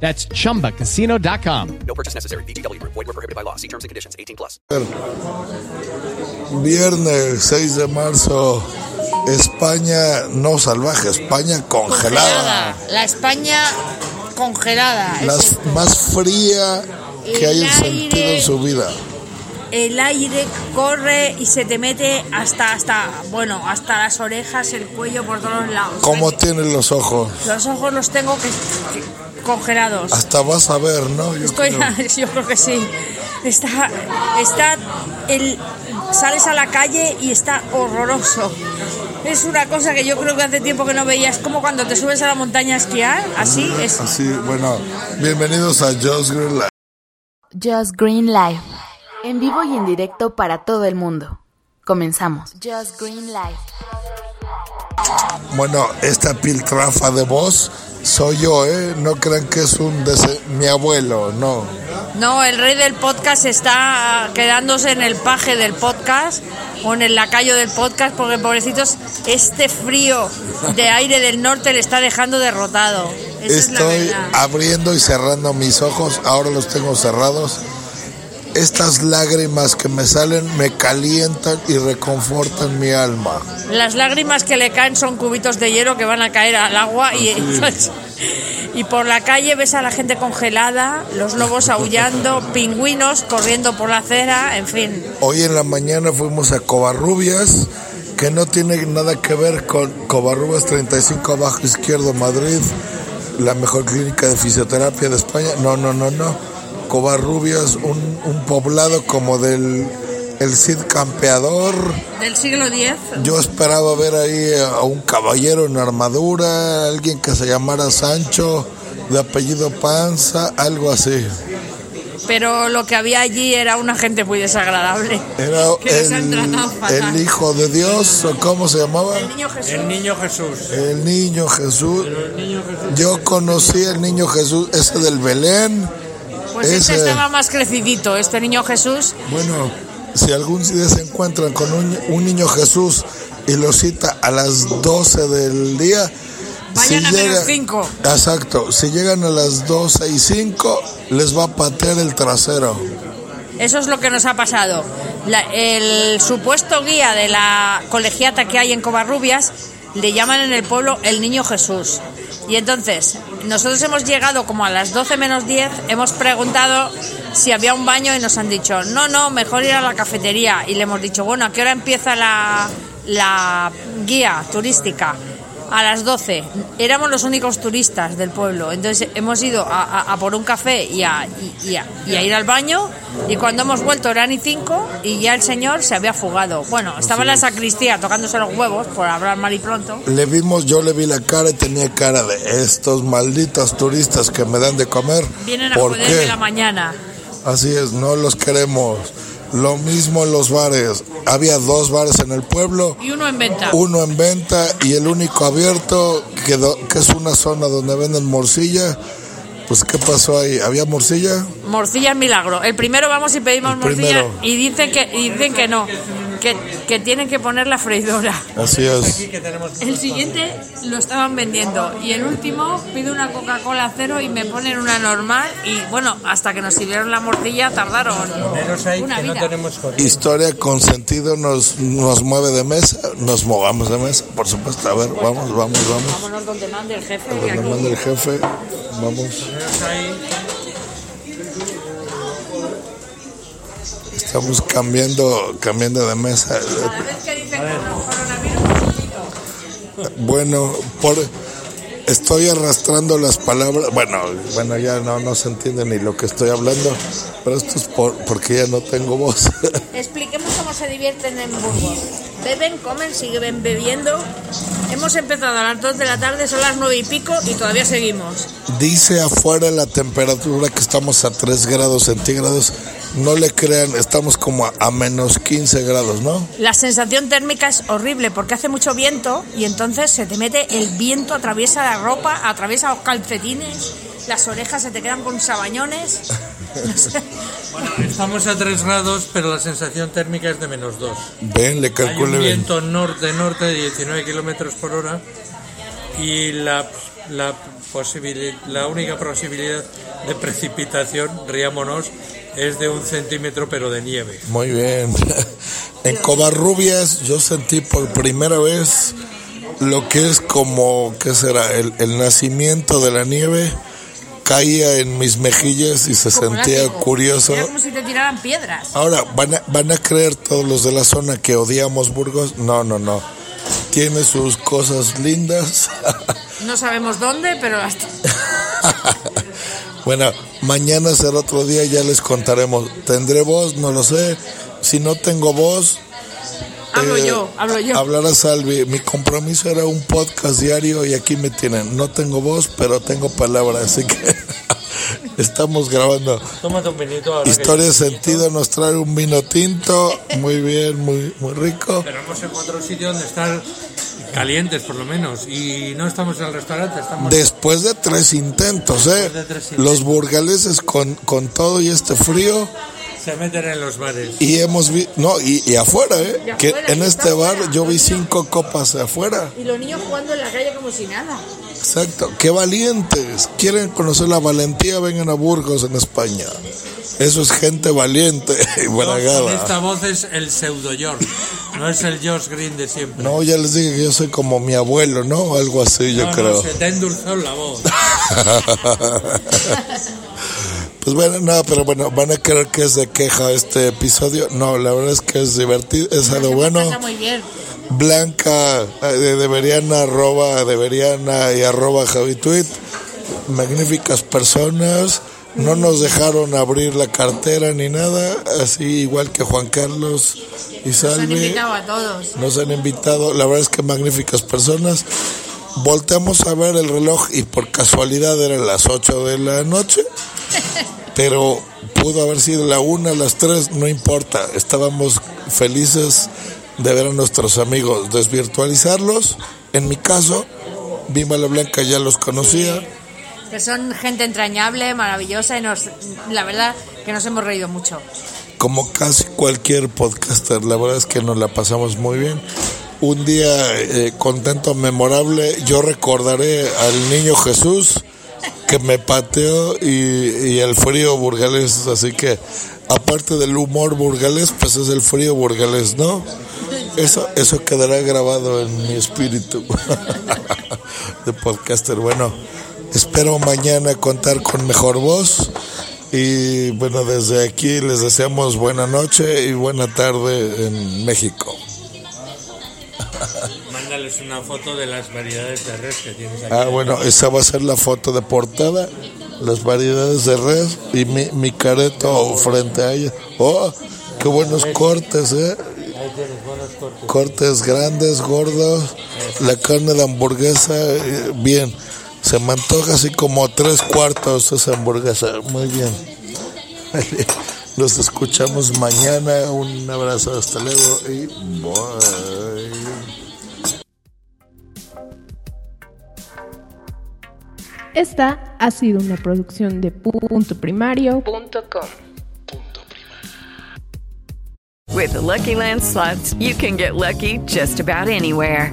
That's chumbacasino.com. No purchase necessary. BGW. Void were prohibited by law. See terms and conditions. 18 plus. Viernes 6 de marzo, España no salvaje, España congelada. La España congelada. La Es más fría que El hayan sentido aire. en su vida. el aire corre y se te mete hasta, hasta, bueno, hasta las orejas, el cuello, por todos lados. ¿Cómo tienen los ojos? Los ojos los tengo que, que- congelados. Hasta vas a ver, ¿no? Yo Estoy, creo. yo creo que sí. Está, está, el, sales a la calle y está horroroso. Es una cosa que yo creo que hace tiempo que no veías, como cuando te subes a la montaña a esquiar, así es. Así, bueno, bienvenidos a Just Green Life. Just Green Life. En vivo y en directo para todo el mundo. Comenzamos. Just Green Life. Bueno, esta piltrafa de voz soy yo, ¿eh? No crean que es un dese- mi abuelo, no. No, el rey del podcast está quedándose en el paje del podcast o en el lacayo del podcast porque pobrecitos este frío de aire del norte le está dejando derrotado. Esa es la Estoy abriendo y cerrando mis ojos, ahora los tengo cerrados. Estas lágrimas que me salen me calientan y reconfortan mi alma. Las lágrimas que le caen son cubitos de hielo que van a caer al agua y, y por la calle ves a la gente congelada, los lobos aullando, pingüinos corriendo por la acera, en fin. Hoy en la mañana fuimos a Covarrubias, que no tiene nada que ver con Covarrubias 35 abajo izquierdo Madrid, la mejor clínica de fisioterapia de España. No, no, no, no. Covarrubias, un, un poblado como del el Cid Campeador. Del siglo X, Yo esperaba ver ahí a un caballero en armadura, alguien que se llamara Sancho, de apellido Panza, algo así. pero lo que había allí era una gente muy desagradable. Era que el, el hijo de Dios, o cómo se llamaba? El niño Jesús. El niño Jesús. El niño Jesús. Yo conocí al niño Jesús, ese del Belén. Pues este ese- estaba más crecidito, este niño Jesús. Bueno, si algún día se encuentran con un, un niño Jesús y lo cita a las 12 del día, Vayan a menos cinco. Exacto, si llegan a las 12 y 5, les va a patear el trasero. Eso es lo que nos ha pasado. La- el supuesto guía de la colegiata que hay en Covarrubias le llaman en el pueblo el niño Jesús. Y entonces, nosotros hemos llegado como a las 12 menos 10, hemos preguntado si había un baño y nos han dicho, no, no, mejor ir a la cafetería. Y le hemos dicho, bueno, ¿a qué hora empieza la, la guía turística? A las 12. Éramos los únicos turistas del pueblo. Entonces hemos ido a, a- a por un café y a, y, y a, y a ir al baño. Y cuando hemos vuelto eran y cinco y ya el señor se había fugado. Bueno, estaba en la sacristía tocándose los huevos, por hablar mal y pronto. Le vimos, yo le vi la cara y tenía cara de estos malditos turistas que me dan de comer. Vienen a ¿Por joderme qué? la mañana. Así es, no los queremos. Lo mismo en los bares. Había dos bares en el pueblo, Y uno en venta. uno en venta y el único abierto, que, do- que es una zona donde venden morcilla. Pues, ¿qué pasó ahí? ¿Había morcilla? Morcilla es milagro. El primero vamos y pedimos El morcilla primero. y dicen que, y dicen que no, que, que tienen que poner la freidora. Así es. El siguiente lo estaban vendiendo y el último pido una Coca-Cola cero y me ponen una normal y bueno, hasta que nos sirvieron la morcilla tardaron menos ahí una que no vida. Historia con sentido nos, nos mueve de mesa, nos movamos de mesa, por supuesto. A ver, vamos, vamos, vamos. Vámonos donde mande el jefe. Donde manda el jefe, vamos. Estamos cambiando, cambiando de mesa. Bueno, por estoy arrastrando las palabras. Bueno, bueno, ya no, no se entiende ni lo que estoy hablando, pero esto es por, porque ya no tengo voz. Expliquemos cómo se divierten en Burgos. Beben, comen, siguen bebiendo. Hemos empezado a las 2 de la tarde, son las 9 y pico y todavía seguimos. Dice afuera la temperatura que estamos a 3 grados centígrados. No le crean, estamos como a, a menos 15 grados, ¿no? La sensación térmica es horrible porque hace mucho viento y entonces se te mete el viento, atraviesa la ropa, atraviesa los calcetines, las orejas se te quedan con sabañones. No sé. Bueno, estamos a 3 grados, pero la sensación térmica es de menos 2. Ven, le Hay un viento norte-norte de 19 kilómetros por hora y la, la, posibili- la única posibilidad de precipitación, riámonos, es de un centímetro, pero de nieve. Muy bien. En Covarrubias yo sentí por primera vez lo que es como, ¿qué será? El, el nacimiento de la nieve caía en mis mejillas y se Como sentía látigo. curioso. Era como si te tiraran piedras. Ahora, ¿van a, ¿van a creer todos los de la zona que odiamos Burgos? No, no, no. Tiene sus cosas lindas. No sabemos dónde, pero las- bueno, mañana será otro día, ya les contaremos. ¿Tendré voz? No lo sé. Si no tengo voz, hablo Eh, yo, hablo yo. Hablará Salvi. Mi compromiso era un podcast diario y aquí me tienen. No tengo voz, pero tengo palabra, así que estamos grabando. Tómate un vinito ahora. Historia Sentido nos trae un vino tinto, muy bien, muy, muy rico. Pero hemos encontrado un sitio donde estar calientes, por lo menos. Y no estamos en el restaurante, estamos... Después de tres intentos, ¿eh? Después de tres intentos. Los burgaleses con, con todo y este frío Se meten en los bares. y hemos visto, no, y, y afuera, ¿eh? Y Que afuera, en este bar afuera. yo vi cinco copas afuera. Y los niños jugando en la calle como si nada. Exacto, qué valientes. Quieren conocer la valentía, vengan a Burgos en España. Eso es gente valiente y buena gala. esta voz es el pseudo George, no es el George Green de siempre. No, ya les dije que yo soy como mi abuelo, ¿no? Algo así, yo No, no, creo. se te ha endulzado la voz. Pues bueno, no, pero bueno, van a creer que es de queja este episodio. No, la verdad es que es divertido, es algo bueno. Está muy bien. Blanca, eh, de Deberiana, arroba Deberiana y arroba Javituit. Magníficas personas. No nos dejaron abrir la cartera ni nada, así igual que Juan Carlos y Nos han invitado a todos. Nos han invitado, la verdad es que magníficas personas. Volteamos a ver el reloj y por casualidad eran las 8 de la noche, pero pudo haber sido la 1, las 3, no importa. Estábamos felices de ver a nuestros amigos, desvirtualizarlos. En mi caso, Bimba la Blanca ya los conocía. Que son gente entrañable, maravillosa y nos, la verdad que nos hemos reído mucho. como casi cualquier podcaster, la verdad es que nos la pasamos muy bien. Un día eh, contento, memorable, yo recordaré al niño Jesús que me pateó y, y el frío burgalés, así que aparte del humor burgalés, pues es el frío burgalés, ¿no? Eso, eso quedará grabado en mi espíritu de podcaster. Bueno, espero mañana contar con mejor voz. Y bueno, desde aquí les deseamos buena noche y buena tarde en México. Mándales una foto de las variedades de res que tienes aquí. Ah, bueno, esa va a ser la foto de portada, las variedades de res y mi, mi careto frente a ella. ¡Oh! ¡Qué buenos cortes, eh! Cortes grandes, gordos, la carne de hamburguesa, eh, bien. Se me antoja así como tres cuartos esa hamburguesa. Muy bien. Nos escuchamos mañana. Un abrazo, hasta luego y bye. Esta ha sido una producción de punto primario.com. With the Lucky Land slots, you can get lucky just about anywhere.